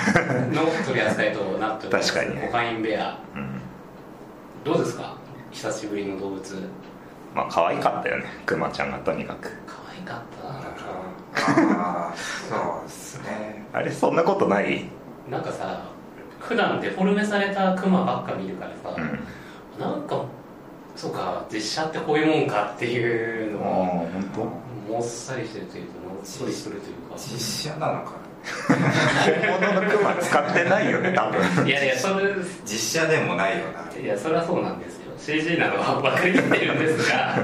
の取り扱いとなっております。確かに。ねコカインベアうん。どうですか？久しぶりの動物。まあ可愛かったよね。クマちゃんがとにかく。可愛かった。なああそうですね。あれそんなことない？なんかさ普段デフォルメされたクマばっか見るからさ、うん。なんかそうか実写ってこういうもんかっていうああのを本もっさりしてるというかもっそりするというか。実写なのか当本物のクマ使ってないよね多分。いやいやそれ実写でもないよな。いやそれはそうなんですよ。CG なのは分かりきってるんですが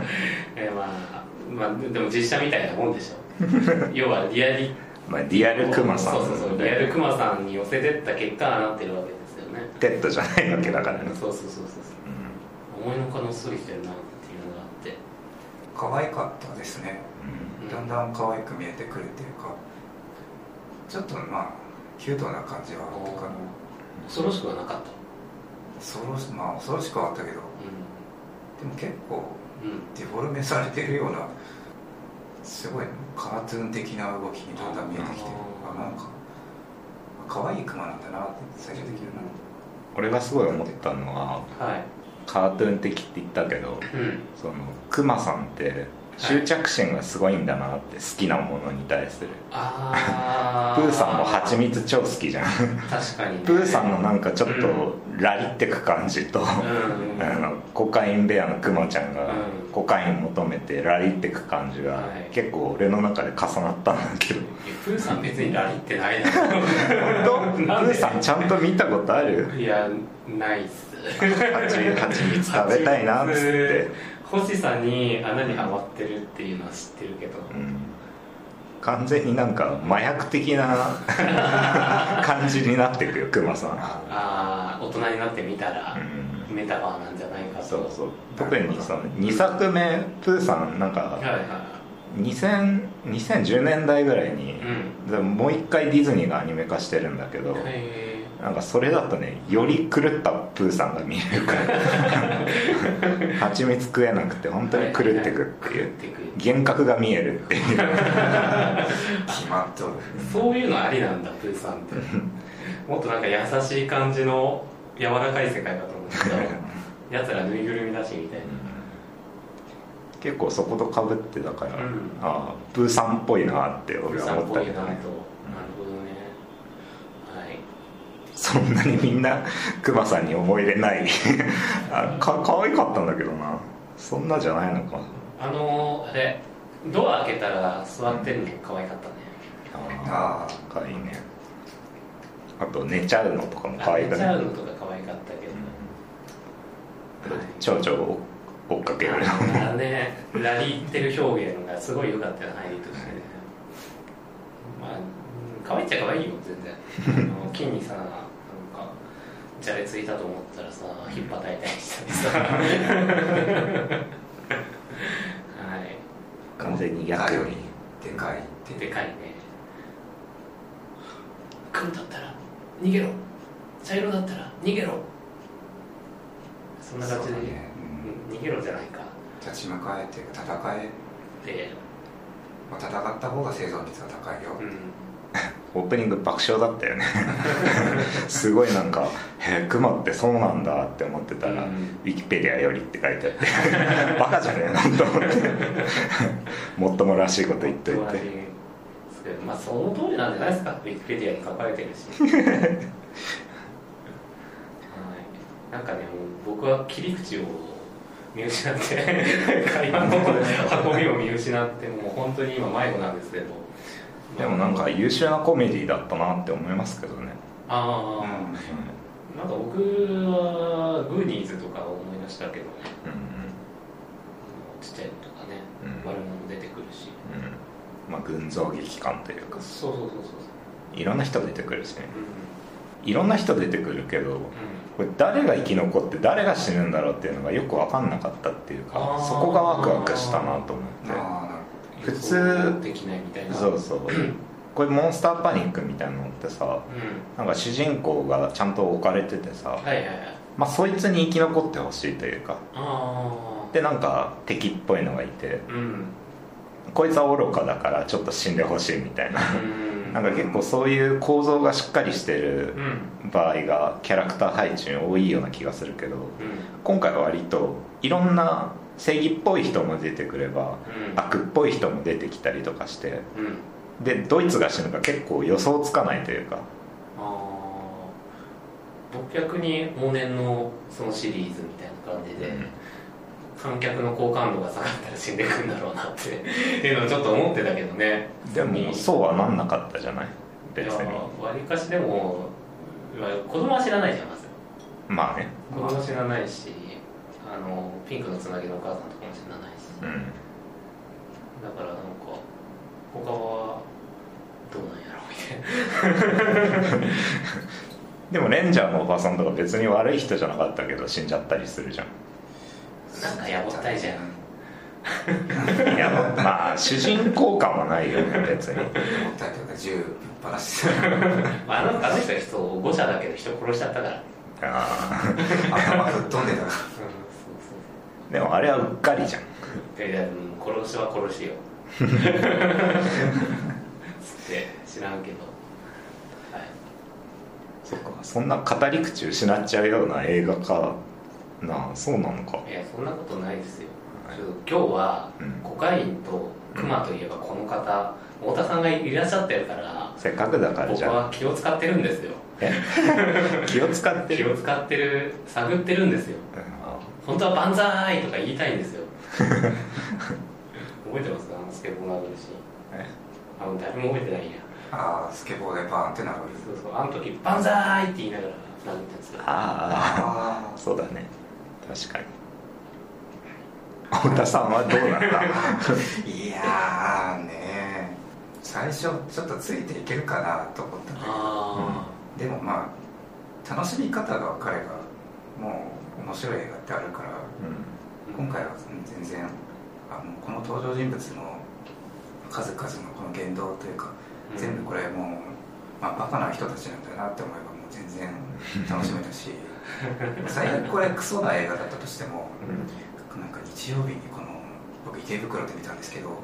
えーまあまあでも実写みたいなもんでしょ 要はリアリまあリアルクマさん。そうそうそうリアルクマさんに寄せてった結果ああなってるわけですよね。ペットじゃないわけだからね。そうそうそうそうう。ん。思いのほかのっそりしてるなっていうのがあって。可愛かったですね。うん。だんだん可愛く見えてくるっていうかちょっとまあキュートな感じはあった。かな恐ろしくはなかった？恐ろしまあ恐ろしくはあったけどうでも結構んうんデフォルメされてるようなすごいカートゥーン的な動きにだんだん見えてきてあなんか可愛いクマなんだなって最終的には俺がすごい思ったのははい。カートゥーン的って言ったけどうん。そのクマさんって執着心がすごいんだなって好きなものに対する。ああ プーさんも蜂蜜超好きじゃん。確かにね。プーさんのなんかちょっとラリってく感じと、うんあのコカインベアのクマちゃんがうん。コカイン求めてラリってく感じがはい。結構俺の中で重なったんだけど。プーさん別にラリってないな 本当？プーさんちゃんと見たことある？いやないっす。蜂蜂蜜食べたいなっつって、星さんに穴にはまってるっていうのは知ってるけど、うん、完全になんか麻薬的な 感じになってくよクマさん、ああ大人になってみたらう、ん。メタバーなんじゃないかと。そうそう。特にその2作目プーさんなんかはいは2000 2010年代ぐらいにい、うん。でももう一回ディズニーがアニメ化してるんだけど、へなんかそれだとねより狂ったプーさんが見えるから。蜂蜜食えなくて本当に狂ってくっていう。狂ってく幻覚が見えるっていう。決まっとる。そういうのありなんだ。プーさんって。もっとなんか優しい感じの柔らかい世界かと思ったけどやつらぬいぐるみだしみたいな。結構そことかぶってだから、うん。ああプーさんっぽいなってプー俺さんっぽいなと、は思ったけどねなるほどねはいそんなにみんなクマさんに思い入れない。あか可愛かったんだけどな。そんなじゃないのか。あのー、あれドア開けたら座ってるの可愛かったね。ああ可愛いね。あと寝ちゃうのとかも可愛く寝ちゃうねのとか可愛かったけど、蝶々を追っかけるあのねラリってる表現がすごい良かったよ入りとして。ねまあうん可愛いっちゃ可愛いよ全然。あの 木にさじゃれついたと思ったらさ引っ叩いたりしたりさ。はい。完全に役よりでかいってでかいね。黒だったら逃げろ。茶色だったら逃げろ。そんな感じで、ね。うん。逃げろじゃないか。立ち向かえっていうか戦え、で、まあ、戦った方が生存率が高いよ、うん、オープニング爆笑だったよね。すごいなんか「へえクマってそうなんだ」って思ってたら「うん。ウィキペディアより」って書いてあって バカじゃねえなと思ってもっともらしいこと言っといて。まあその通りなんじゃないですか。ウィキペディアに書かれてるし。はい。なんかねもう僕は切り口を見失って会話の運びを見失ってもう本当に今迷子なんですけどでもなんか優秀なコメディだったなって思いますけどね、ああ、うん。なんか僕はグーニーズとか思い出したけどねうん。ちっちゃいのとかね、うん。悪者も出てくるし。うん。まあ群像劇感というか。そうそうそうそう。いろんな人出てくるしね。いろんな人出てくるけどこれ誰が生き残って誰が死ぬんだろうっていうのがよく分かんなかったっていうかそこがワクワクしたなと思って。あうん、普通。できないみたいなそうそう。これモンスターパニックみたいなのってさうん。なんか主人公がちゃんと置かれててさ、はいはいはい。まあ、そいつに生き残ってほしいというか。あでなんか敵っぽいのがいてあうん。こいつは愚かだからちょっと死んでほしいみたいな。うん。なんか結構そういう構造がしっかりしてるうん。場合がキャラクター配置に多いような気がするけどうん。今回は割といろんな正義っぽい人も出てくればうん。悪っぽい人も出てきたりとかしてうん。でドイツが死ぬか結構予想つかないというか。ああ僕逆に往年のそのシリーズみたいな感じで、観客の好感度が下がったら死んでいくんだろうなっていうのをちょっと思ってたけどね。でもそうはなんなかったじゃない？別に。わりかしでもまあ子供は知らないじゃんまず。まあね。子供は知らないしあのピンクのつなぎのお母さんとかも知らないし。うん。だからなんか他はどうなんやろうみたいな。でもレンジャーのおばさんとか別に悪い人じゃなかったけど死んじゃったりするじゃん。なんかやぼったいじゃん。いやまあ主人公感はないよね別に。もっ銃ぶっ放し。て まああのあの人は人誤射だけど人殺しちゃったから。あ 頭吹っ飛んでたうんそうーでもあれはうっかりじゃん。いや殺しは殺しよ。つって知らんけど。はい。そっかそんな語り口失っちゃうような映画かなあそうなのか。いやそんなことないですよ、はい。今日はうん。コカインとクマといえばこの方太田さんがいらっしゃってるからせっかくだからじ僕ゃあ。は気を使ってるんですよ。え？気を使ってる？気を使ってる探ってるんですよ。うん本当は万歳とか言いたいんですよ。覚えてますか？あのスケボーなどるし。え？あの誰も覚えてないや。ああスケボーでバーンってなる。そうそう。あの時万歳って言いながら殴ったんですよ。あああそうだね。確かに。太田さんはどうなんだあ いやーね。最初ちょっとついていけるかなと思ったけど。あでもまあ楽しみ方が分かればもう面白い映画ってあるからうあ今回は全然あのこの登場人物の数々のこの言動というか、うん。全部これもう、まあ、バカな人たちなんだなって思えばもう全然楽しめたし 最悪これクソな映画だったとしてもなんか日曜日にこの僕池袋で見たんですけど、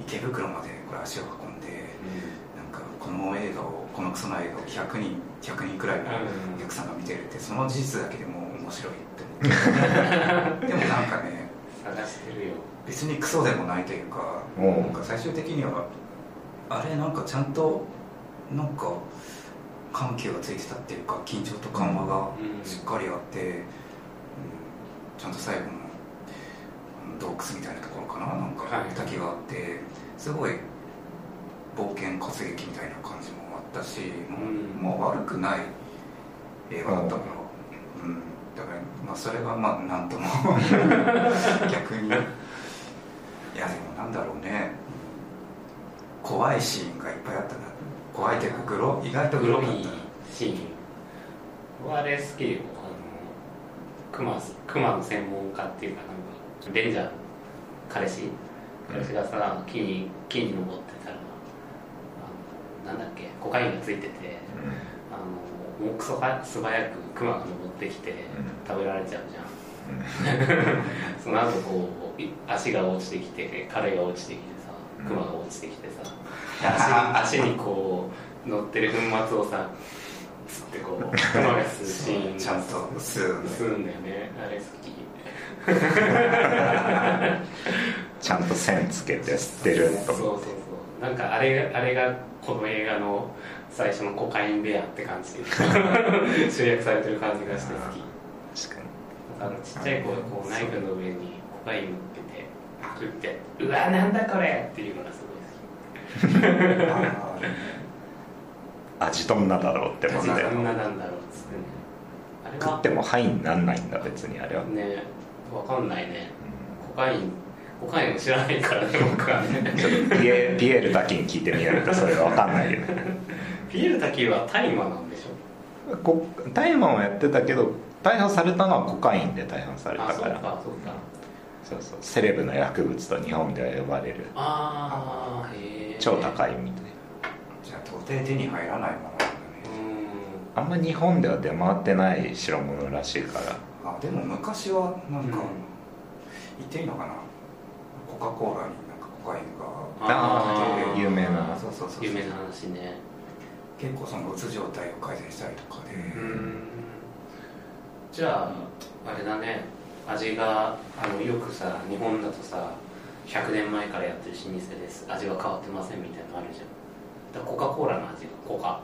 池袋までこれ足を運んでなんかこの映画をこのクソな映画を100人100人くらいのお客さんが見てるってその事実だけでもう面白い でもなんかね探してるよ。別にクソでもないというかなんか最終的にはあれなんかちゃんとなんか緩急がついてたっていうか緊張と緩和がうん。しっかりあって、うんちゃんと最後の洞窟みたいなところかななんかはい。滝があってすごい冒険活劇みたいな感じもあったしもう,、うん。もう悪くない映画だったから、うん、だからまあそれがまあなんとも。逆に。いやでもなんだろうね。怖いシーンがいっぱいあったな。怖いというかグロ意外とググロいシーン。僕あれ好きよあのクマクマの専門家っていうかなんかレンジャーの彼氏？彼氏がさ木に木に登ってたらなんだっけコカインがついててあのもうクソが素早くクマが登ってきて食べられちゃうじゃん。その後こうい足が落ちてきて彼が落ちてきてさクマが落ちてきてさ足に足にこう乗ってる粉末をさつってこうクマが吸 うシーンちゃんと吸うんだよね。あれ好き。ちゃんと線つけて吸ってると。そうそうそう。なんかあれがあれがこの映画の最初のコカインベアって感じ。集約されてる感じがして好き。確かに。あのちっちゃい子がこうナイフの上にコカイン乗っけてパクって「うわなんだこれ!」っていうのがすごい好き。味どんなだろうって思ってどんななんだろうっつってね。あれは食ってもハイになんないんだ別にあれは、ねわかんないね。コカインコカインを知らないからね僕はね。ちょっとピエピエールだけに聞いてみないとそれが分かんないよ。ねピエール滝は大麻なんでしょ？こ大麻をやってたけど逮捕されたのはコカインで逮捕されたあそうからかそうか。そうそう。セレブの薬物と日本では呼ばれる。ああへえ超高いみたい。じゃあ到底手に入らないものなんだね。うあんま日本では出回ってない代物らしいから。あでも昔はなんか、うん。言っていいのかな？コカ・コーラになんかコカインがああ有名な。そうそうそう。有名な話ね結構そのうつ状態を改善したりとかで、うん。じゃああれだね。味があのよくさ日本だとさ100年前からやってる老舗です。味は変わってませんみたいなのあるじゃん。だからコカ・コーラの味がコカ。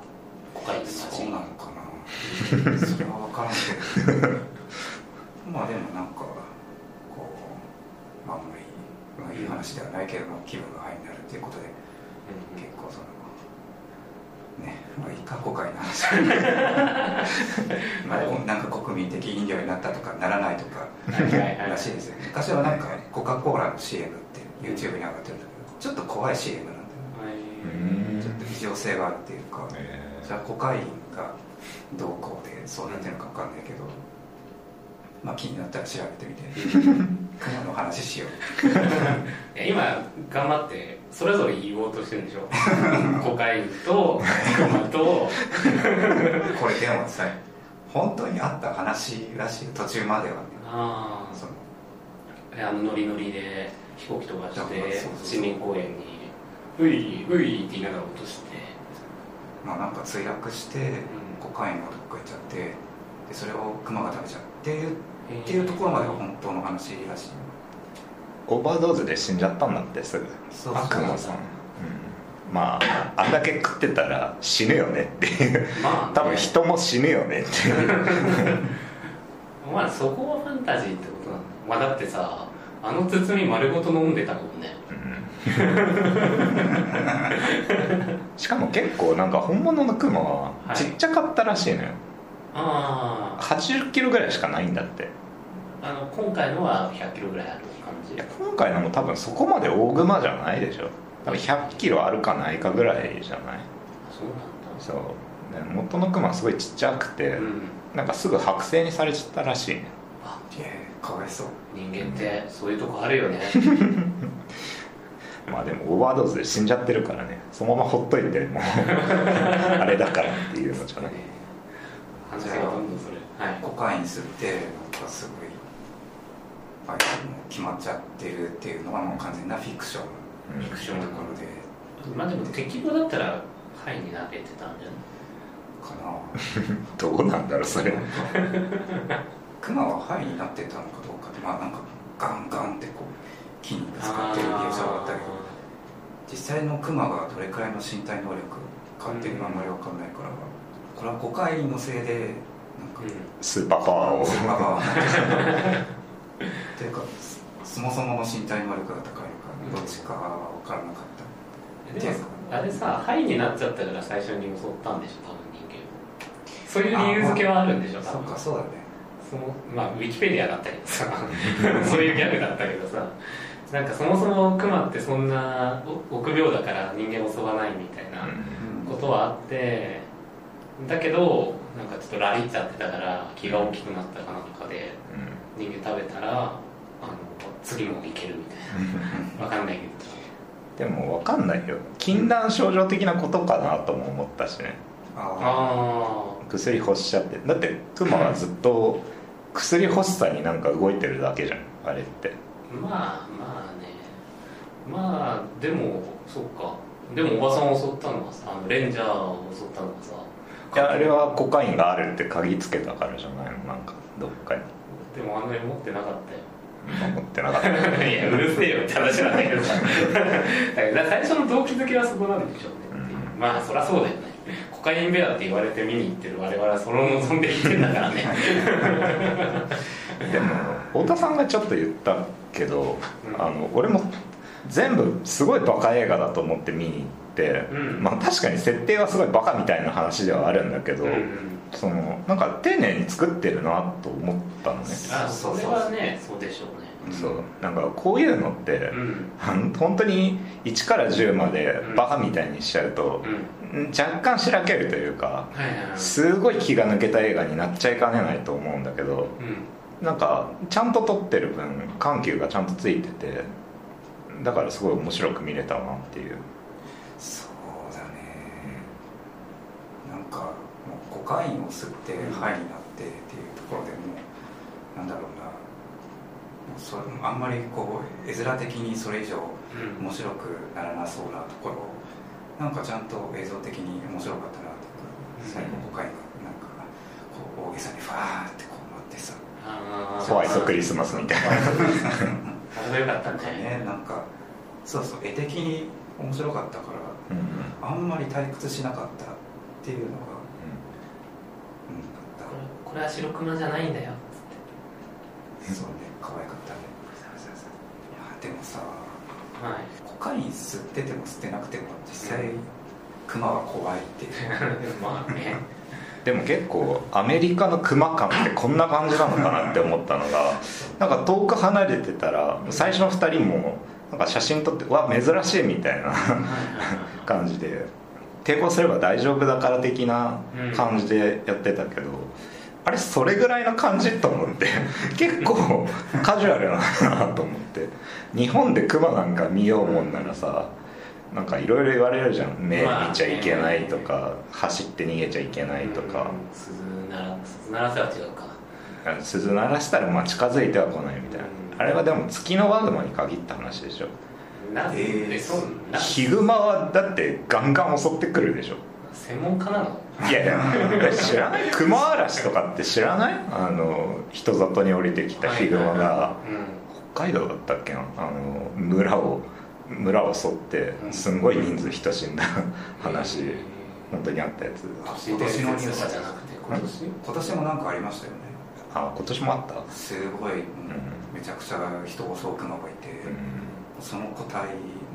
コカインの味。そうなのかな。それは分からんけど。まあでもなんかこうまああんまり、まあ、いい話ではないけども気分がハイになるっていうことでうん。結構そのねまあいいかコカインの話。まあなんか国民的飲料になったとかならないとか。らしいですよ昔はなんかコカ・コーラの CM って YouTube に上がってるんだけどちょっと怖い CM なんだよちょっと異常性があるっていうかえじゃあコカインがどうこうでそうなってるのか分かんないけどまあ気になったら調べてみて。熊の話しよう。今頑張ってそれぞれ言おうとしてるんでしょコカインとトマと。これでもさ本当にあった話らしい途中までは。ねあそのああのノリノリで飛行機飛ばして市民公園に「ういうい」って言いながら落として。まあなんか墜落してコカインがどっか行っちゃってでそれをクマが食べちゃってっていうところまでが本当の話らしいオーバードーズで死んじゃったんだってすぐ。そう悪魔さん、うん、まああんだけ食ってたら死ぬよねっていう。まあね。多分人も死ぬよねっていう。まあそこはファンタジーってことなんだ。まあだってさあの包み丸ごと飲んでたもんね。しかも結構なんか本物のクマはちっちゃかったらしいのよ、ああ80キロぐらいしかないんだって。あの今回のは100キロぐらいあるいや今回のも多分そこまで大クマじゃないでしょ。多分100キロあるかないかぐらいじゃない？そうなんだ。そう。で元のクマすごいちっちゃくて、うん。なんかすぐ剥製にされちゃったらしいね。あいやかわいそう。人間ってそういうとこあるよね。まあでもオーバードーズで死んじゃってるからね。そのままほっといてもう。あれだからっていうのじゃない。話がどんどんそれ。はい。コカイン吸ってなんかすごいあもう決まっちゃってるっていうのはもう完全なフィクション。うん。フィクションのところで。まあでも適量だったらハイになれてたんじゃない？かな。どうなんだろうそれ。クマはハイになってたのかどうかってまあなんかガンガンってこう筋肉使ってる描写があったけど。実際のクマがどれくらいの身体能力かっていうのはあんまり分かんないから。これはコカインのせいでなんかうん。スーパーパワーを。スーパーパワー っていうかそもそもの身体能力が高いのかどっちかは分からなかった。でもあれさハイになっちゃったから最初に襲ったんでしょ多分人間をそういう理由付けはあるんでしょ多そっ分かそうだね。そのまあウィキペディアだったけどさ そういうギャグだったけどさなんかそもそもクマってそんなお臆病だから人間を襲わないみたいなことはあってだけどなんかちょっとラリっちゃってたから気が大きくなったかなんかで人間食べたら次もいけるみたいな。わかん。ないけどでも分かんないよ。禁断症状的なことかなとも思ったしね。ああ薬欲しちゃって。だってクマはずっと薬欲しさになんか動いてるだけじゃん。あれって。あまあまあね。まあでもそっか。でもおばさんを襲ったのはさあのレンジャーを襲ったのはさいやあれはコカインがあるって鍵つけたからじゃないの？なんかどっかに。でもあの絵持ってなかったよ持ってなかった。いやうるせえよって話なんだけど。さだけど最初の動機づけはそこなんでしょうね。っていううんまあそりゃそうだよね。コカインベアって言われて見に行ってる我々はそれを望んで行ってんだからね。でも太田さんがちょっと言ったけど、うん。あの俺も全部すごいバカ映画だと思って見に行って、うん。まあ確かに設定はすごいバカみたいな話ではあるんだけど、うんうんそのなんか丁寧に作ってるなと思ったのね、あそれはねそうでしょうね。うんそう。なんかこういうのって、うん。本当に1から10までバカみたいにしちゃうと、若干しらけるというかすごい気が抜けた映画になっちゃいかねないと思うんだけどうん。なんかちゃんと撮ってる分緩急がちゃんとついててだからすごい面白く見れたなっていうだねなんかもうコカインを吸ってハイになってっていうところでもうなんだろうな。もうそれあんまりこう絵面的にそれ以上うん面白くならなそうなところ。をなんかちゃんと映像的に面白かったなとうん。最後コカインがなんかこう大げさにファーってこうなってさ。ホワイトクリスマスみたいな。あれがよかったなんかねねなんかそうそう絵的に面白かったからうんあんまり退屈しなかったっていうのがこれは白熊じゃないんだよ。たそうね可愛かったね。いやでもさはい。コカイン吸ってても吸ってなくても実際クマは怖いっていう。まあね。でも結構アメリカのクマ感ってこんな感じなのかなって思ったのがなんか遠く離れてたら最初の2人もなんか写真撮ってうわ珍しいみたいな感じで抵抗すれば大丈夫だから的な感じでやってたけど、あれそれぐらいの感じと思って結構カジュアルなんだなと思って。日本でクマなんか見ようもんならさなんかいろいろ言われるじゃん。目見ちゃいけないとか走って逃げちゃいけないとか。うん鈴ならせは違うか。鈴鳴らしたらまあ近づいては来ないみたいな。あれはでも月のワグマに限った話でしょ。なぜ、ヒグマはだってガンガン襲ってくるでしょ専門家なの？いやいや知らない。クマ嵐とかって知らない？あの人里に降りてきたヒグマが。うん。北海道だったっけな？あの村を村を襲ってすんごい人数人死んだ話本当にあったやつ。あ都市伝説とかじゃなくて今年？今年？もなんかありましたよね。あ今年もあった？すごい、うん。めちゃくちゃ人を襲うクマがいて、うん。その個体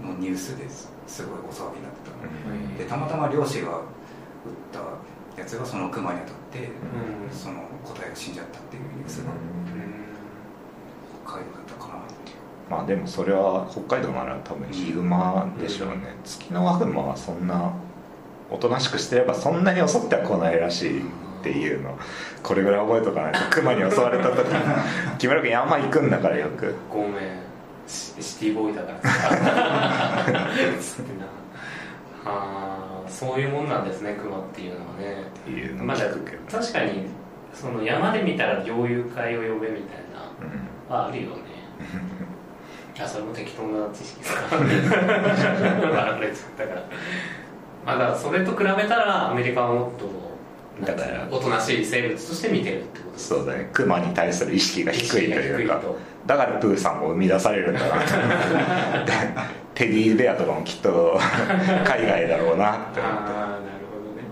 のニュースですすごいお騒ぎになってた、うん。でたまたま漁師が撃ったやつがそのクマに当たって、うん。その個体が死んじゃったっていうニュースが北海道だったかなっていう。まあでもそれは北海道なら多分ヒグマでしょうね、月のワグマはそんなおとなしくしてればそんなに襲っては来ないらしいっていうの。これぐらい覚えとかないとクマに襲われた時に 木村君山行くんだからよく。ごめんシシティボーイだから。あーそういうもんなんですねクマっていうのはね。まあ聞くけど、確かにその山で見たら猟友会を呼べみたいなはあるよね。いやそれも適当な知識ですか。笑われちゃったから。まあだからそれと比べたらアメリカはもっとだからおとなしい生物として見てるってことそうだね。クマに対する意識が低いというか。だからプーさんも生み出されるんだなと思ってテディベアとかもきっと海外だろうなって思って。ああなるほどね。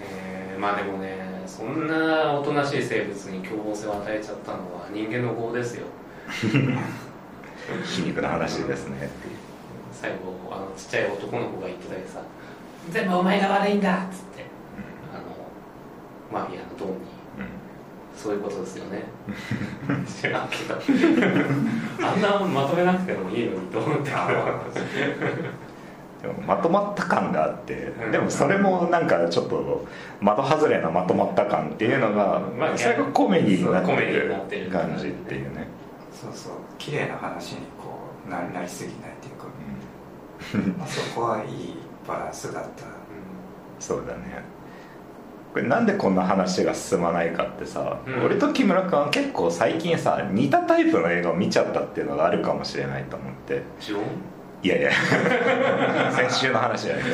えーまあでもねそんなおとなしい生物に凶暴性を与えちゃったのは人間の業ですよ。皮肉な話ですね。最後あのちっちゃい男の子が言ってたけどさ全部お前が悪いんだっつってマフィアのドンにそういうことですよね。知らんけど。あんなまとめなくてもいいのにと思ったけどでもまとまった感があってうん。でもそれもなんかちょっと的外れなまとまった感っていうのが、まあそれがコメディになってるなってる感じっていうね、そうそう。綺麗な話にこうななりすぎないっていうか、まあ、そこはいいバランスだった。そうだねなんでこんな話が進まないかってさ、うん。俺と木村君は結構最近さ似たタイプの映画を見ちゃったっていうのがあるかもしれないと思って。いやいや。先週の話じゃない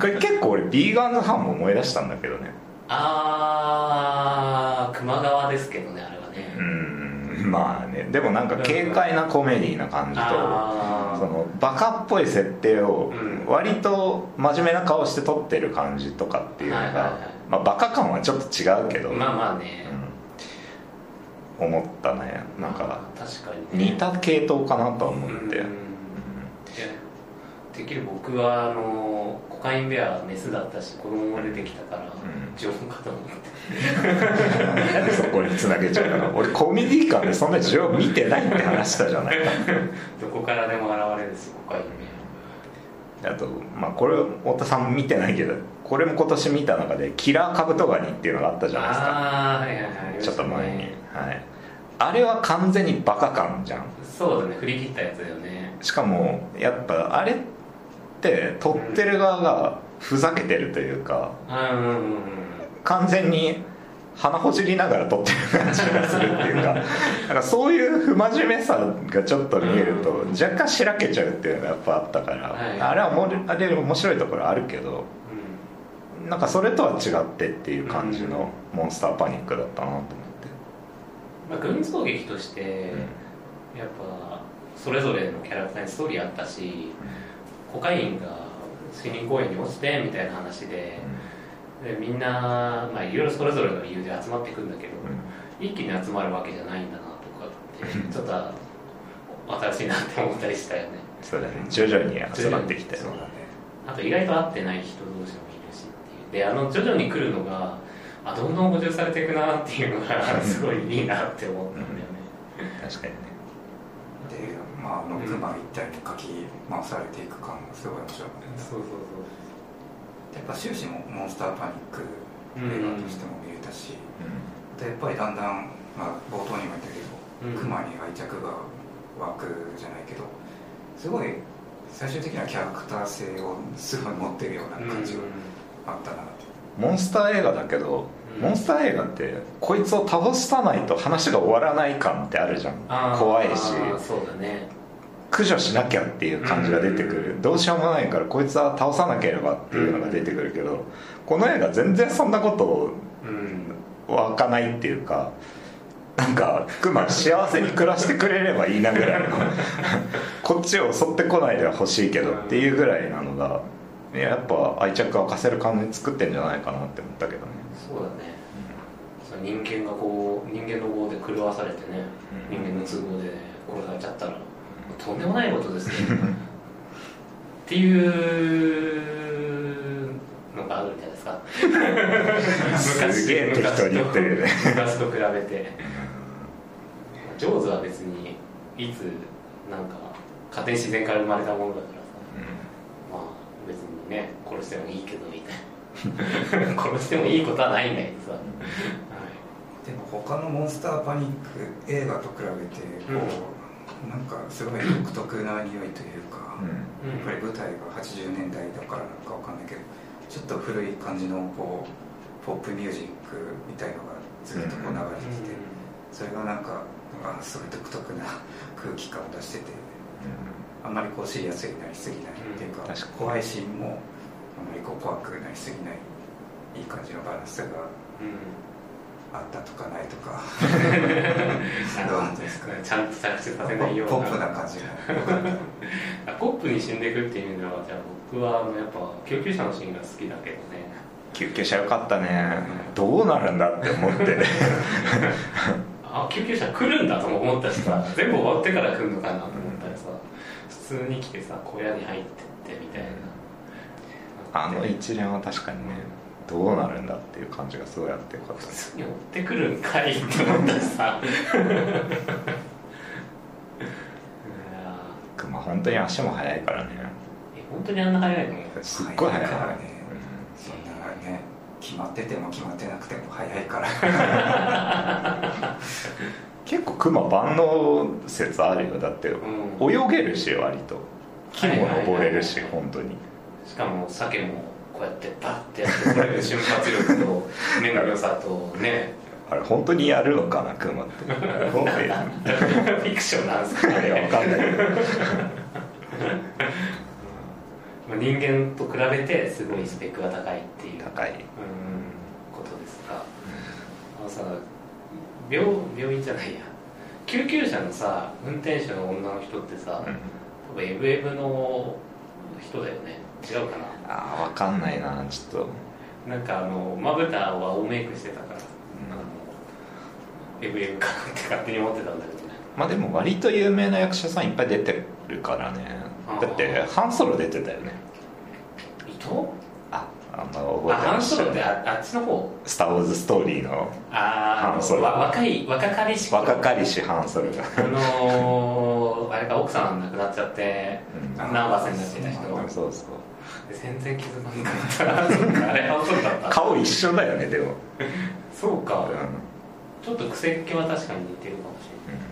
これ結構俺ビーガンズハンも思い出したんだけどね。ああ熊川ですけどねあれはね、うん。まあね。でもなんか軽快なコメディな感じとあそのバカっぽい設定をうん。割と真面目な顔して撮ってる感じとかっていうのが、はいはいはいまあバカ感はちょっと違うけど、まあまあね、うん。思ったね。なんか確かに、ね、似た系統かなとは思って、うん。いやてっきり僕はあのコカインベアはメスだったし子供が出てきたから、ん。ジョンかと思って。なんでそこにつなげちゃうの？俺コメディ感でそんな需要見てないって話したじゃない？か どこからでも現れるですよコカインベあとまあこれ太田さん見てないけどこれも今年見た中で「キラーカブトガニ」っていうのがあったじゃないですか。ああはいはいはい。ちょっと前に、はい、あれは完全にバカ感じゃん。そうだね振り切ったやつだよね。しかもやっぱあれって撮ってる側がふざけてるというかうんうんうんうん。完全に鼻ほじりながら撮ってる感じがするっていうか なんかそういう不真面目さがちょっと見えると若干しらけちゃうっていうのがやっぱあったから、はいあれはもあれ面白いところあるけどなんかそれとは違ってっていう感じのモンスターパニックだったなと思って。まあ、群像劇としてやっぱそれぞれのキャラクターにストーリーあったしコカインが森林公園に落ちてみたいな話ででみんな、まあ、いろいろそれぞれの理由で集まってくんだけど、一気に集まるわけじゃないんだなとかって ちょっと新しいなって思ったりしたよね。そうだね。徐々に集まってきてそうだね。あと意外と会ってない人同士もいるしっていうであの徐々に来るのがあどんどん補充されていくなっていうのがすごいいいなって思ったんだよね。確かにね。でまああのクマ一体にかき回されていく感がすごい面白かったですそうそう。やっぱ終始もモンスターパニック映画としても見れたし、でやっぱりだんだん、まあ、冒頭にも言ったけど、うん。クマに愛着が湧くじゃないけどすごい最終的なキャラクター性をすごい持ってるようなそう感じがあったなって、モンスター映画だけど、うん。モンスター映画ってこいつを倒さないと話が終わらない感ってあるじゃん。怖いし。そうだね。駆除しなきゃっていう感じが出てくる、どうしようもないからこいつは倒さなければっていうのが出てくるけど、この映画全然そんなことうん湧かないっていうかなんかクマ幸せに暮らしてくれればいいなぐらいの。こっちを襲ってこないでは欲しいけどっていうぐらいなのがいややっぱ愛着沸かせる感じ作ってんじゃないかなって思ったけどね。そうだね、その人間がこう人間の業で狂わされてね、うん。人間の都合で殺されちゃったらとんでもないことですよ っていうのがあるんじゃないですか。すげえ適当に言ってるよね。昔と比べて。ジョーズは別にいつなんか勝手に自然から生まれたものだからね殺してもいいけどみたいな。殺してもいいことはないんだけどさ、はい。でも他のモンスターパニック映画と比べてこう、なんかすごい独特な匂いというか、うん。やっぱり舞台が80年代だからなのかわかんないけどちょっと古い感じのこうポップミュージックみたいのがずっとこう流れてきて、それがなんかあすごい独特な空気感を出しててあんまりこうシリアスになりすぎないっていうか,、うん。確かに。怖いシーンもあんまりこう怖くなりすぎないいい感じのバランスがうん。あったとかないとか。あ どうなんですかちゃんと着地させないような。ポップな感じが。ポップに死んでいくっていう意味ではじゃあ僕はあのやっぱ救急車のシーンが好きだけどね。救急車よかったね。どうなるんだって思って。あ救急車来るんだとも思ったしさ全部終わってから来るのかなと思ったらさ。普通に来てさ小屋に入ってってみたいな。あの一連は確かにねどうなるんだっていう感じがすごいあってよかった。普です通に追ってくるんかいって思ったしさ。いやクマ本当に足も速いからね。ーえ本当にあんな速いの？すっごい速いからね。そんなね決まってても決まってなくても早いから 結構クマ万能説あるよ。だってん。泳げるし割と。木も登れるし本当に。しかも鮭もこうやってバッてやってこれる瞬発力と 目の良さとね。あれ本当にやるのかなクマって。本当に。フィクションなんですか？いやわねかんない。人間と比べてすごいスペックが高いっていう。高い。うん。ことですか。あのさ病病院じゃないや。救急車のさ運転手の女の人ってさ、うん。多分エブエブの人だよね。違うかな。ああわかんないなちょっと。なんかあのまぶたは青メイクしてたから、あのエブエブかなって勝手に思ってたんだけどね。まあでも割と有名な役者さんいっぱい出てるからね。だってハンソロ出てたよね伊藤ああんま覚覚えてハンソロってああっちの方？スター・ウォーズストーリーのあハンソロ若い若かりし頃。若かりしハンソロが。あのー、あれか奥さん亡くなっちゃってうん。ナーバスになってた人。そうそう。全然気づかなかった。あれハンソロだった。顔一緒だよねでも、そうか。うん。ちょっと癖っ気は確かに似てるかもしれない。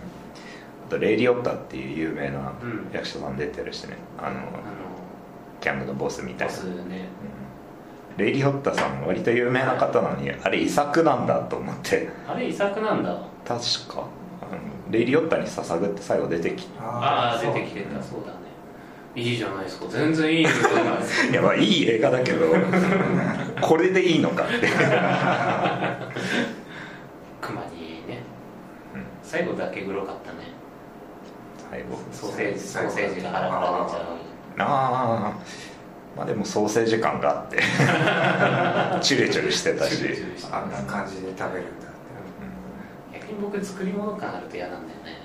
あとレイリオッタっていう有名なうん。役者さん出てるしね。あのあのキャンプのボスみたいな。ボスねレイリオッタさん割と有名な方なのにあれ遺作なんだと思って。あれ遺作なんだ。確か。あのレイリオッタに捧ぐって最後出てきああ出てきてた。そうだね。いいじゃないですか。全然いいいですか。いやまあいい映画だけど これでいいのかって。熊にねうん最後だけグロかったね。最後。ソーセージソーセージがハラハラ出ちゃう。ああまあでもソーセージ感があって。チュルチュルしてたし。あんな感じで食べるんだって。逆に僕作り物感あると嫌なんだよね。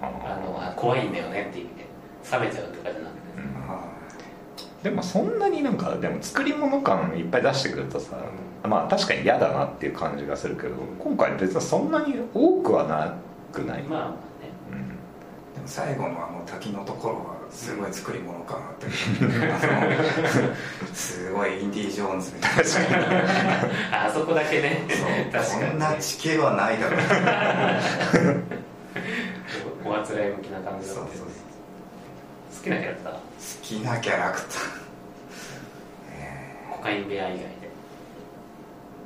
ああのあ怖いんだよねって意味で冷めちゃうとかじゃなくて、うん。あでもそんなになんかでも作り物感いっぱい出してくるとさ、まあ確かに嫌だなっていう感じがするけど今回別にそんなに多くはなくない、まあまあね。うん。でも最後のあの滝のところはすごい作り物感あって。すごいインディ・ジョーンズみたいな。ああそこだけね。そこんな地形はないだろう。おあつらい向きな感じだそうそうそう。ね好きなキャラクター？好きなキャラクター。えコカイン部屋以外で。ー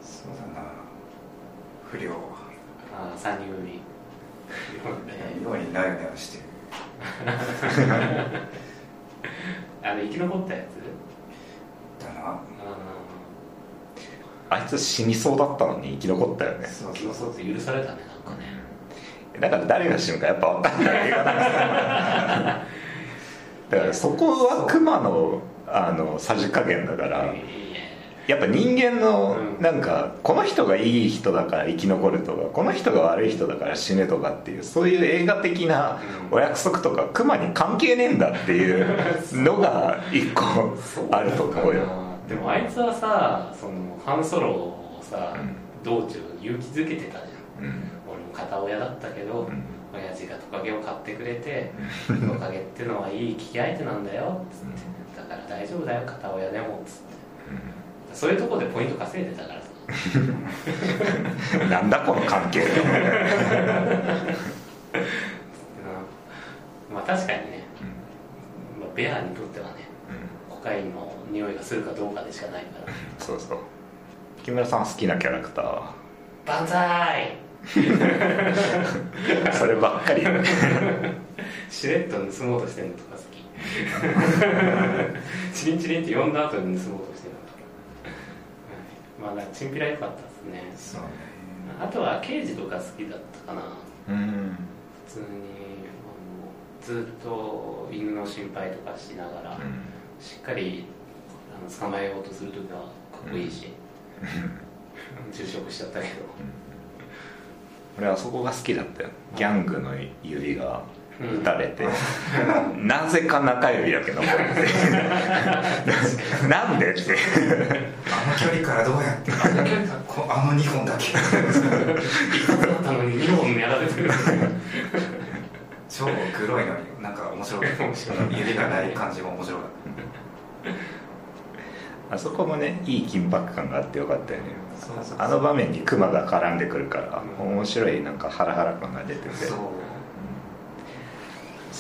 そうだな。不良。ああ三人組。え妙になよなよしてるー あの生き残ったやつ？だな。ああいつ死にそうだったのに生き残ったよね。そうあ生き残って許されたねなんかね。だから誰が死ぬかやっぱ分かんない。映画なんで。すよだからそこは熊のあのさじ加減だから。いいねやっぱ人間のうんなんかこの人がいい人だから生き残るとかこの人が悪い人だから死ぬとかっていうそういう映画的なうん。お約束とか熊に関係ねえんだっていう のが一個あると思うよ。でもあいつはさそのハンソロをさ、うん。道中勇気づけてたじゃん。うん。俺も片親だったけど、うん。親父がトカゲを買ってくれてトカゲってのはいい聞き相手なんだよつって。だから大丈夫だよ片親でもつってそういうところでポイント稼いでたからさ。う んなんだこの関係。う んまあ確かにね、まあ、ベアにとってはねコカインの匂いがするかどうかでしかないから。そうそう。木村さん好きなキャラクターは？万歳 そればっかり。しれっと盗もうとしてるのとか好き。チリンチリンって呼んだ後に盗もうとしてまあなんかチンピラ良かったですね。そうね。あとは刑事とか好きだったかな。うん。普通にあのずっと犬の心配とかしながら、しっかりあの捕まえようとするときはかっこいいし、就職しちゃったけど。俺はそこが好きだったよ。ギャングの指が撃たれて、なぜか中指だけ残ってなんで？って。あの距離からどうやって？こあの2本だけ。だったのに2本やられてる。超黒いのになんか面白い指がない感じも面白かった。あそこもねいい緊迫感があってよかったよね。あの場面にクマが絡んでくるから面白いなんかハラハラ感が出てて。そう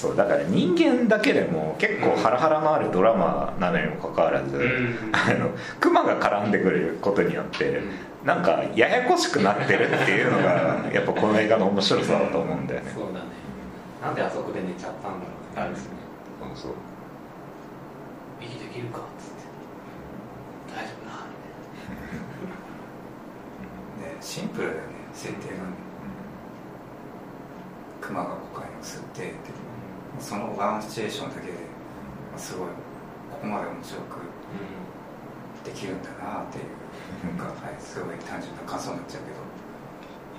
そうだから人間だけでも結構ハラハラのあるドラマなのにもかかわらず、ん。あのクマが絡んでくることによってなんかややこしくなってるっていうのがやっぱこの映画の面白さだと思うんだよね。そうだね。なんであそこで寝ちゃったんだろうってあるしねそう。息できるかっつって。大丈夫だねシンプルだよね設定がクマがコカインを吸ってってそのワンシチュエーションだけで、まあすごいここまで面白くできるんだなっていうなんか、はい、すごい単純な感想になっちゃうけど。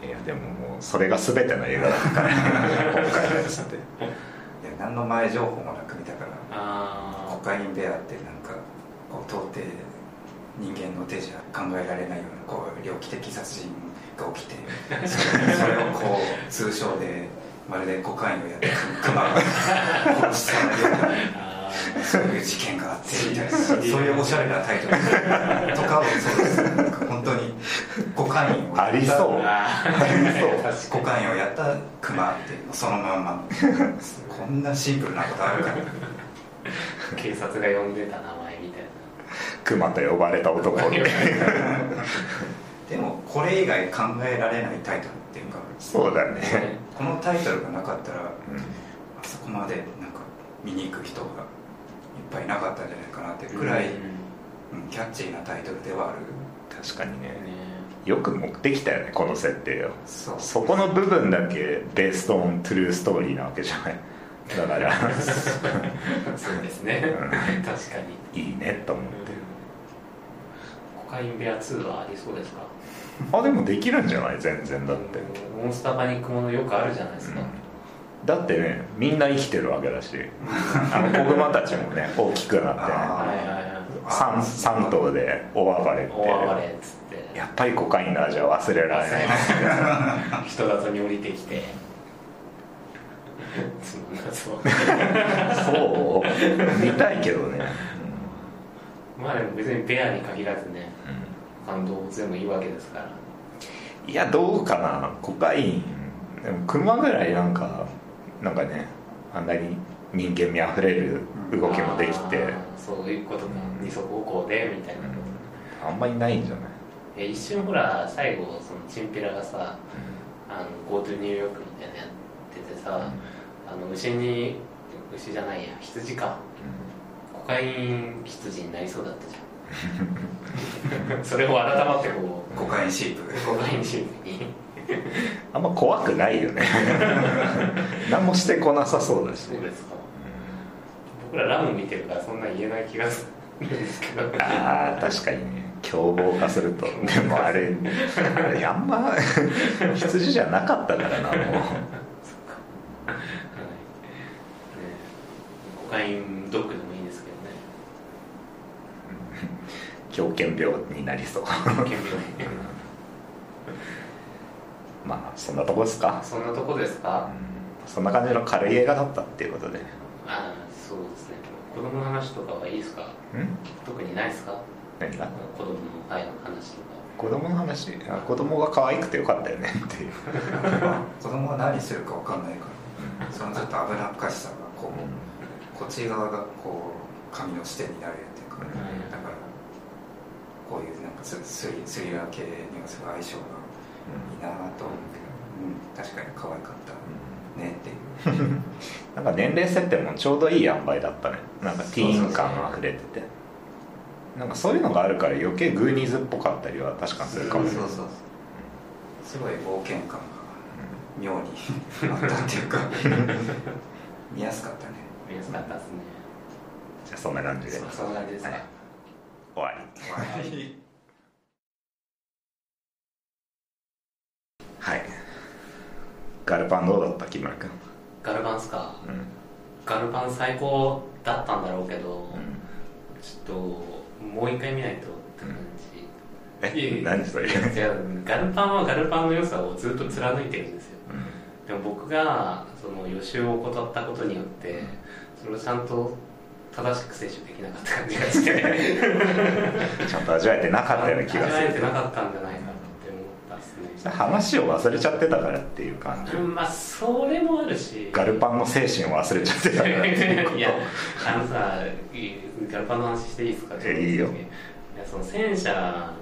いやでももうそれが全ての映画だから 今回のやつって。いや何の前情報もなく見たからあコカインベアってなんかこう到底人間の手じゃ考えられないようなこう猟奇的殺人が起きてそれ それをこう通称でまるでコカインをやってクマが殺したようなそういう事件があってみたいなそういうおしゃれなタイトルとかをそうです本当にコカインをありそうコカインをやったクマっていうのそのまんまこんなシンプルなことあるか警察が呼んでた名前みたいな熊。と呼ばれた男でもこれ以外考えられないタイトルっていうかそうだね。このタイトルがなかったらうん。あそこまでなんか見に行く人がいっぱいいなかったんじゃないかなっていうくらい、うん。うんキャッチーなタイトルではある。確かにね。ね。よく持ってきたよねこの設定を。そう。そこの部分だけベーストオントゥルーストーリーなわけじゃない。だから。そうですね。うん。確かに。いいねと思って。コカインベア2はありそうですか？あでもできるんじゃない？全然だって、モンスターパニックものよくあるじゃないですか、だってねみんな生きてるわけだし。あの 子熊たちもね大きくなって。ねあはいはいはい。3, 3頭で大暴れって。大暴れっつって。やっぱりコカインの味は忘れられない。人里に降りてきて。そう。そう見たいけどね、まあでも別にベアに限らずね感動物でもいいわけですからいやどうかなコカインでも熊ぐらいなんかなんかねあんなに人間味あふれる動きもできてそういうことかうん二足歩行でみたいなことあんまりないんじゃない、え一瞬ほら最後そのチンピラがさあの GoTo ニューヨークみたいなやっててさ、あの牛に牛じゃないや羊かコカイン羊になりそうだったじゃん それを改まってこコカインシープ。うコカインシープに。あんま怖くないよね。何もしてこなさそうだし。そうですか。僕らラム見てるからそんな言えない気がするんですけど。ああ確かにね。凶暴化すると。でもあれあれあんま羊じゃなかったからなもうはいねコカインドッグでもいいですけどね狂犬病になりそう。まあそんなとこですか、そんなとこですか、そんな感じの軽い映画だったっていうことで。ああそうですね。子供の話とかはいいですか？ん？特にないですか？何が？子供の愛の話とか。子供の話？あ子供が可愛くてよかったよね。っていう。子供は何するか分かんないから。そのちょっと危なっかしさがこうこっち側がこう神の視点になるっていうか、うんこういうなんかススリスリラー系にはすごい相性がいいなと思うけど、うん、確かに可愛かったねっていう。なんか年齢設定もちょうどいい塩梅だったね。なんかティーン感あふれてて。なんかそういうのがあるから余計グーニーズっぽかったりは確かにするかもしれないそうそう。すごい冒険感が妙にあったっていうか。見やすかったね。見やすかったですね。じゃあそんな感じで。そそんな感じですか、はい終わりはい。ガルパンどうだった木村君ガルバンっすか？うん。ガルバン最高だったんだろうけど、うん。ちょっともう一回見ないとって感じ、いえいえ。え何それ？いや違うガルパンはガルパンの良さをずっと貫いてるんですよ。でも僕がその予習を怠ったことによってそれをちゃんと正しく摂取できなかった感じがして。ちゃんと味わえてなかったような気がする。味わえてなかったんじゃないかなって思ったっすね。話を忘れちゃってたからっていう感じ。うんまあそれもあるし。ガルパンの精神を忘れちゃってたからっていうこと。いやあのさガルパンの話していいですか？えいいよ。いやその戦車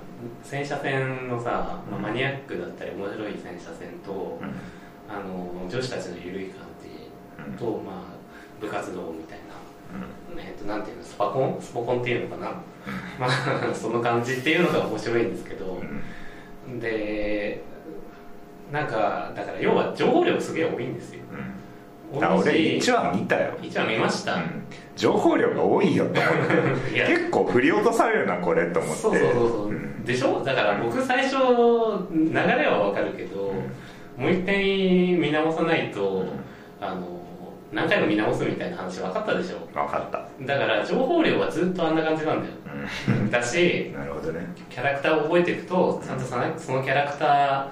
戦車戦のさ、まあ、マニアックだったり面白い戦車戦と、うん。あの女子たちの緩い感じと、まあ、部活動みたいな、えっとなんていうのスパコン？スポコンっていうのかな、まあその感じっていうのが面白いんですけど、でなんかだから要は情報量すげえ多いんですよ。うん。あ俺1話見たよ。一話見ました、うん。情報量が多いよと思って。結構振り落とされるなこれと思って。そうそうそうそう、ん。でしょ？だから僕最初流れはわかるけど、もう一回見直さないと、あの何回も見直すみたいな話分かったでしょ？分かった。だから情報量はずっとあんな感じなんだよ。だしなるほどね。キャラクターを覚えていくとちゃんとそのそのキャラクタ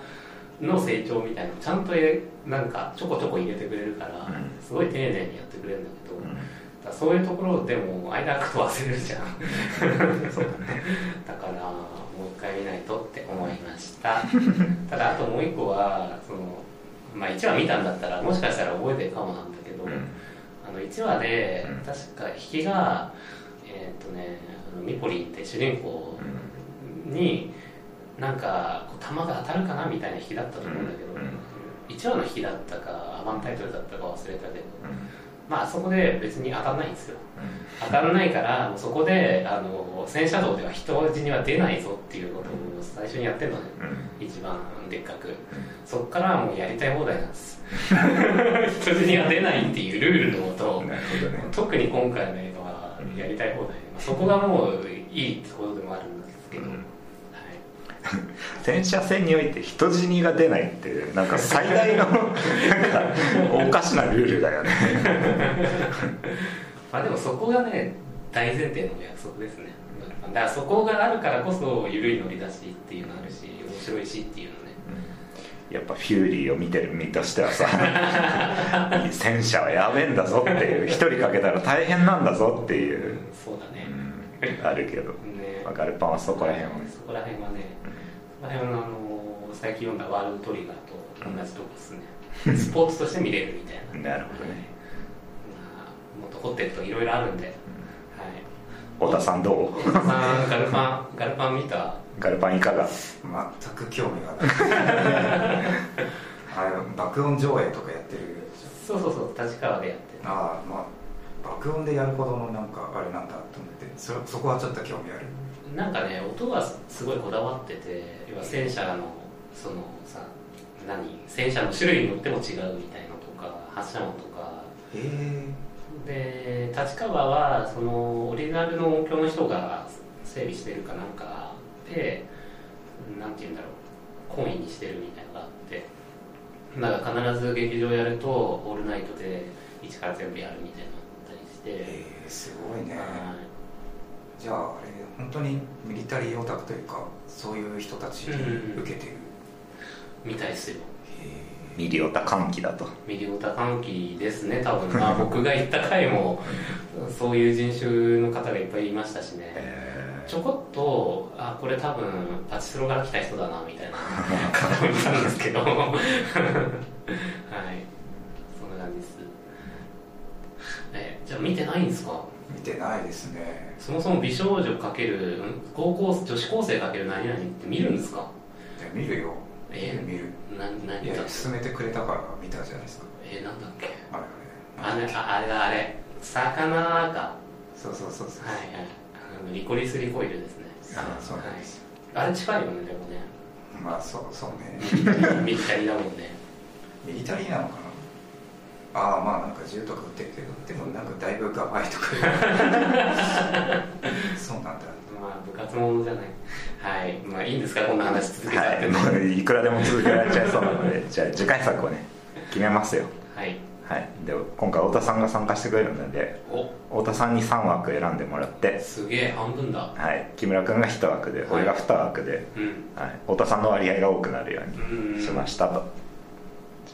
ーの成長みたいなちゃんとえなんかちょこちょこ入れてくれるから、うん。すごい丁寧にやってくれるんだけど、うん。そういうところでも間空くと忘れるじゃん。そうだね。だからもう一回見ないとって思いました。ただあともう一個はそのまあ1話見たんだったらもしかしたら覚えてるかもなんだけど、うん。あの1話でうん。確か引きがえーっとねあのミポリンって主人公になんかこう弾が当たるかなみたいな引きだったと思うんだけど、うん。うん。1話の引きだったかアバンタイトルだったか忘れたけどうんまあそこで別に当たんないんですよ。う当たらないからもうそこであの戦車道では人死には出ないぞっていうことを最初にやってるのね。んうん。一番でっかく。そっからもうやりたい放題なんです。人死には出ないっていうルールのもとね。特に今回の映画はやりたい放題、まあ、そこがもういいってことでもあるんですけど、うんはい戦車戦において人死にが出ないっていうなんか最大の なんかおかしなルールだよね。まあでもそこがね大前提の約束ですね。だからそこがあるからこそ緩い乗り出しっていうのあるし面白いしっていうのね。やっぱフューリーを見てる身としてはさ戦車はやべえんだぞっていう一人かけたら大変なんだぞっていう、そうだね、うん。あるけど、ね。まあガルパンはそこら辺はね。そこら辺はね、ら辺はあの最近読んだワールドトリガーと同じとこですね。スポーツとして見れるみたいな。なるほどね。まあ、もっと掘っていくといろいろあるんで、はい。太田さんどう？太田さんガルパンガルパン見た？ガルパンいかが？全く興味がない。あれ爆音上映とかやってるそうそうそう立川でやってる。ああまあ爆音でやるほどのなんかあれなんだと思ってそそこはちょっと興味ある。なんかね音がすごいこだわってて戦車のそのさ何？戦車の種類によっても違うみたいなのとか発射音とか。へで立川はそのオリジナルの音響の人が整備してるかなんかでなんて言うんだろう懇意にしてるみたいなのがあって。だから必ず劇場やるとオールナイトで一から全部やるみたいなのあったりして、えー、すごいね。はい。じゃああれ本当にミリタリーオタクというかそういう人たちに受けてる、みたいですよへミリオタ歓喜だと。ミリオタ歓喜ですね多分。まあ僕が行った回もそういう人種の方がいっぱいいましたしね。えちょこっとあこれ多分パチスロから来た人だなみたいな。方もいたんですけどはい。そんな感じです。えじゃあ見てないんですか？見てないですね。そもそも美少女かけるん高校女子高生かける何々って見るんですか？いや見るよ。え？見る。な何いや勧めてくれたから見たじゃないですか。えなんだっけ？あれあれ。ああれだあれ。魚か。そうそうそうそう、はいはい。あのリコリスリコイルですね。あそうなんです、あれ近いよねでもね。まあそうそうね。ミリタリーだもんね。ミリタリーなのかなああまあなんか銃とか撃ってるけどでもなんかだいぶガバイとか。そうなんだ。まあ部活ものじゃない。はい。まあいいんですか？こんな話続けちゃってはい。いくらでも続けられちゃいそうなので じゃあ次回作をね決めますよ。はい。はい。で今回太田さんが参加してくれるのでお。太田さんに3枠選んでもらって。すげえ半分だ。はい。木村君が1枠で俺が2枠で、うん。はい、太田さんの割合が多くなるよううんにしましたと。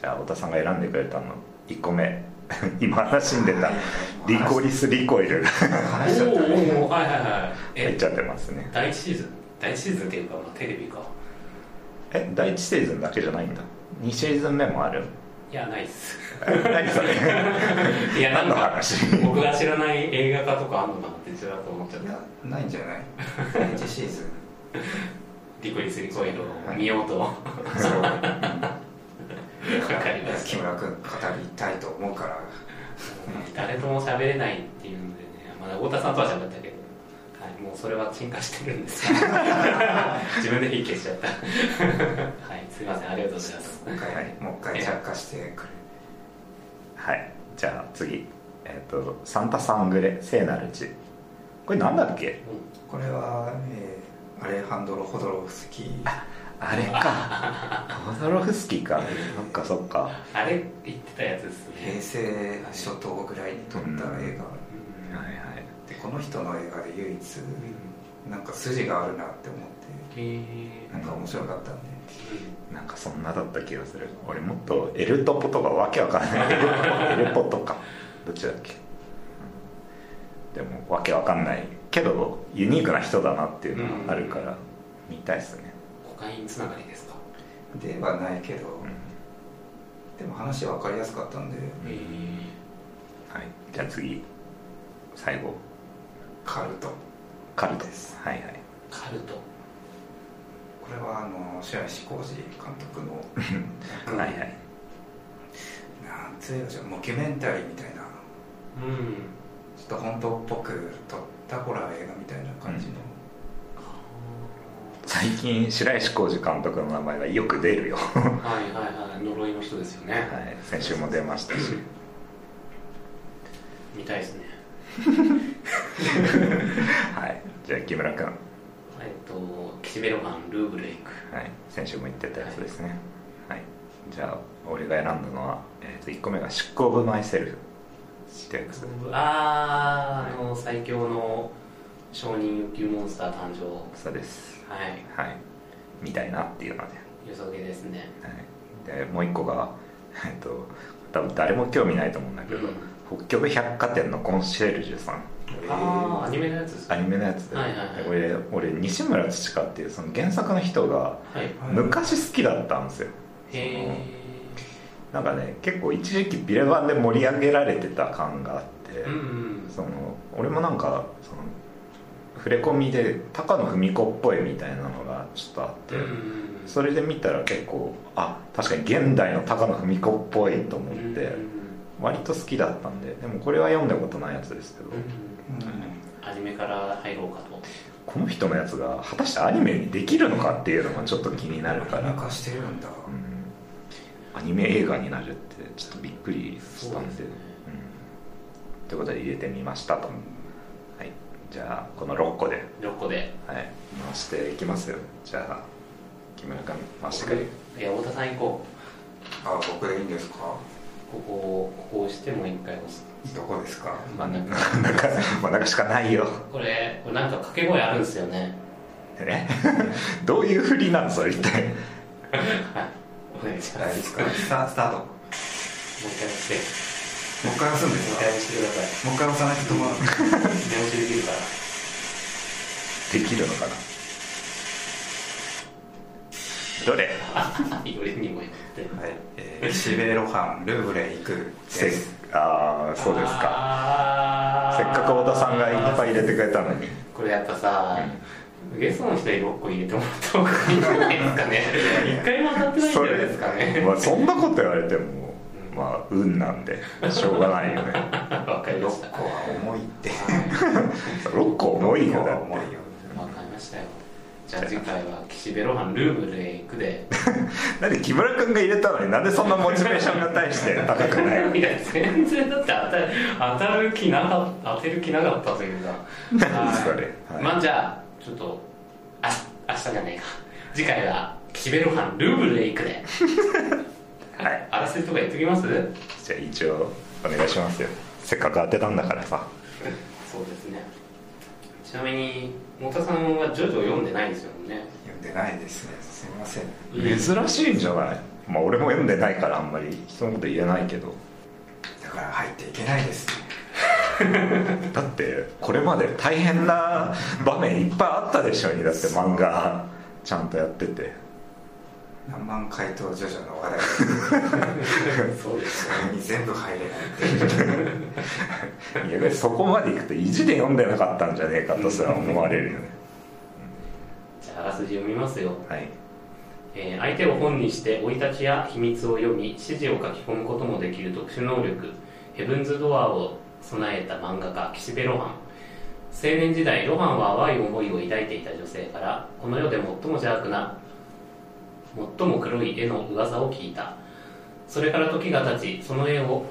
じゃあ太田さんが選んでくれたの1個目。今話に出た。リコリスリコイル。が話しちゃったねはいはいはい。入っゃってますね。第一シーズン？第一シーズンっていうかまあテレビか。え第1シーズンだけじゃないんだ。2シーズン目もある？いやないっす。え何それいやなん何のか話？僕が知らない映画化とかあんのかなってちらっと思っちゃっいた。やないんじゃない？第一シーズン。リコリスリコイルを見ようと。わそう木村君語りたいと思うから。誰とも喋れないっていうのでね、まだ太田さんとは喋ったけど、はい、もうそれは沈下してるんです。よ 自分で火消しちゃった。はいすいません。ありがとうございます。もう一回、もう一回着火してくれ。はいじゃあ次。えっ、と「サンタサングレ聖なる地」これなんだっけ？これは、えーアレハンドロ・ホドロフスキーあれか。ロフスキーか。そっかそっか。あれ言ってたやつです平ね成初頭ぐらいに撮った映画、うん。はいはい。でこの人の映画で唯一なんか筋があるなって思っへえ。てなんか面白かったんで。なんかそんなだった気がする。俺もっとエルトポとかわけわかんない。エ ルエルポとか。どっちだっけ。でもわけわかんない。けどユニークな人だなっていうのがあるから見たいっすね、つながりですか？ではないけど、うん。でも話分かりやすかったんで。へえ。はい、じゃあ次。最後。カルト。カルト。です。はいはい。カルト。これはあの白石浩二監督の。はいはい。なんつうのじゃモキュメンタリーみたいな。うん。ちょっと本当っぽく撮ったホラー映画みたいな感じの、最近白石浩二監督の名前がよく出るよ、ははいはいはい呪いの人ですよね、い、先週も出ましたし。見たいですね。はいじゃあ木村君。えっと岸辺露伴ルーブルエイク。はい、先週も言ってたやつですね。はい、じゃあ俺が選んだのは、えー、と1個目が「シック・オブ・マイ・セルフ」ってやつ。あーあの最強の承認欲求モンスター誕生。そうです。はい。はい。みたいなっていうので,、予測ですね。はい、でもう1個が えっと多分誰も興味ないと思うんだけど、うん。北極百貨店のコンシェルジュさん。ああアニメのやつですアニメのやつで、はいはいはい。俺俺西村土香っていうその原作の人がはい。はい昔好きだったんですよ。へえなんかね結構一時期ビレバンで盛り上げられてた感があって、うんうん。その俺もなんかその触れ込みで高野文子っぽいみたいなのがちょっとあって、それで見たら結構あ確かに現代の高野文子っぽいと思って、割と好きだったんででもこれは読んだことないやつですけど、うん。うん。アニメから入ろうかとこの人のやつが果たしてアニメにできるのかっていうのがちょっと気になるから、なん。かしてるん。だ、うん。アニメ映画になるってちょっとびっくりしたん。でということで入れてみましたと、はい、じゃあこの6個で、6個で。はい、回していきますよ。じゃあ木村君回してくれ。い。や太田さん行こあ僕でいいんですか？うここをここを押してもう一回押す。どこですか？真ん中。真ん中しかないよ。これこれなんか掛け声あるんですよね。え？どういう振りなんそれ一体？はい。お願いします大丈夫ですか？スタスタート。ももう一回押してう一回押すんでもうすか一回押してくださいもう一回押さないと止まる電押しできるからできるのかな。どれ？俺にも言ってはい、えー、岸辺露伴ルーブレ行くせです。ああそうですか。かせっかく太田さんがいっぱい入れてくれたのに。これやっぱさ、ゲストの人に6個入れてもらった方がいいんじゃないですかね。一回も当たってないんじゃないですかね。まあ、そんなこと言われてもまあ運なんでしょうがないよね。わかりました。6個は重いって。6個重いよ6個だって。は重いよ。わかりましたよ。じゃあ次回は岸辺露伴ルーブルへ行くで。なんで木村君が入れたのになんでそんなモチベーションが対して高くないいや全然だって当たる当たる気なか当てる気なかったというか。何はいそれはい。まあじゃあちょっとあ明日じゃねえか。次回は岸辺露伴ルーブルへ行くではい。あらせとか言っときます？じゃあ一応お願いしますよ。せっかく当てたんだからさ。そうですね。ちなみに太田さんはジョジョ読んでないんですよね。読んでないですね。すみません。珍しいんじゃない？まあ俺も読んでないからあんまり人のこと言えないけど。だから入っていけないです だってこれまで大変な場面いっぱいあったでしょうに。だって漫画ちゃんとやってて何万回とジョジョの話題 そうですよに全部入れないって。いういやそこまでいくと意地で読んでなかったんじゃねえかとすら思われるよね。じゃああらすじ読みますよ。はい。えー相手を本にして生い立ちや秘密を読み指示を書き込むこともできる特殊能力ヘブンズ・ドアーを備えた漫画家岸辺露伴。青年時代露伴は淡い思いを抱いていた女性からこの世で最も邪悪な最も黒い絵の噂を聞いた。それから時が経ちその絵を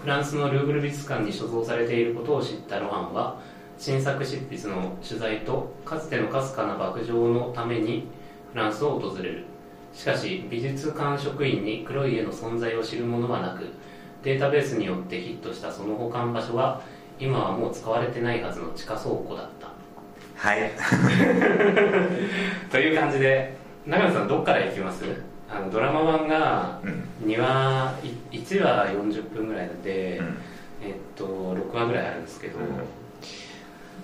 フランスのルーブル美術館に所蔵されていることを知った露伴は新作執筆の取材とかつてのかすかな爆上のためにフランスを訪れる。しかし美術館職員に黒い絵の存在を知る者はなくデータベースによってヒットしたその保管場所は今はもう使われてないはずの地下倉庫だった。はい。という感じで長野さんどっから行きます？あのドラマ版がうん。2話い1話40分ぐらいで、うん。えっと6話ぐらいあるんですけど、うん。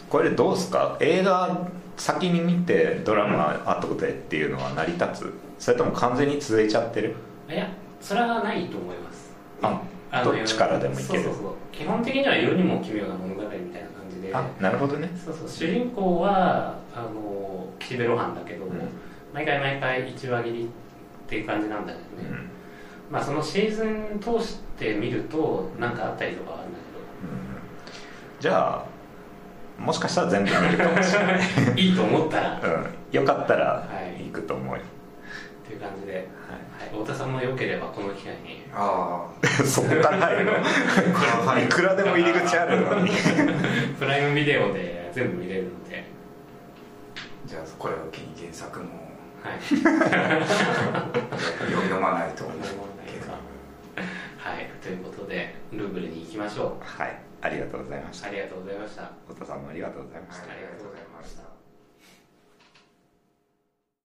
これどうすか？映画先に見てドラマ後でっていうのは成り立つ？それとも完全に続いちゃってる？いやそれはないと思います。あどっちからでもいける。そうそうそう。基本的には世にも奇妙な物語みたいな感じで。あなるほどね。そうそう。主人公はあの岸辺露伴だけど、ん毎回毎回1話切りっていう感じなんだけどね、うん。まあそのシーズン通して見ると何かあったりとかはあるんだじゃあもしかしたら全部見るかもしれない、け どいいと思ったら、うん、よかったらはい。行くと思うよ、っていう感じで、はい、太田さんも良ければこの機会に。あ そこから入るのあい。くらでも入り口あるのに。プライムビデオで全部見れるので、じゃあこれを機に原作もはい、読まないと思うけど。はい、ということでルーブルに行きましょう。はい。ありがとうございました。ありがとうございました。太田さんもありがとうございました。ありがとうございました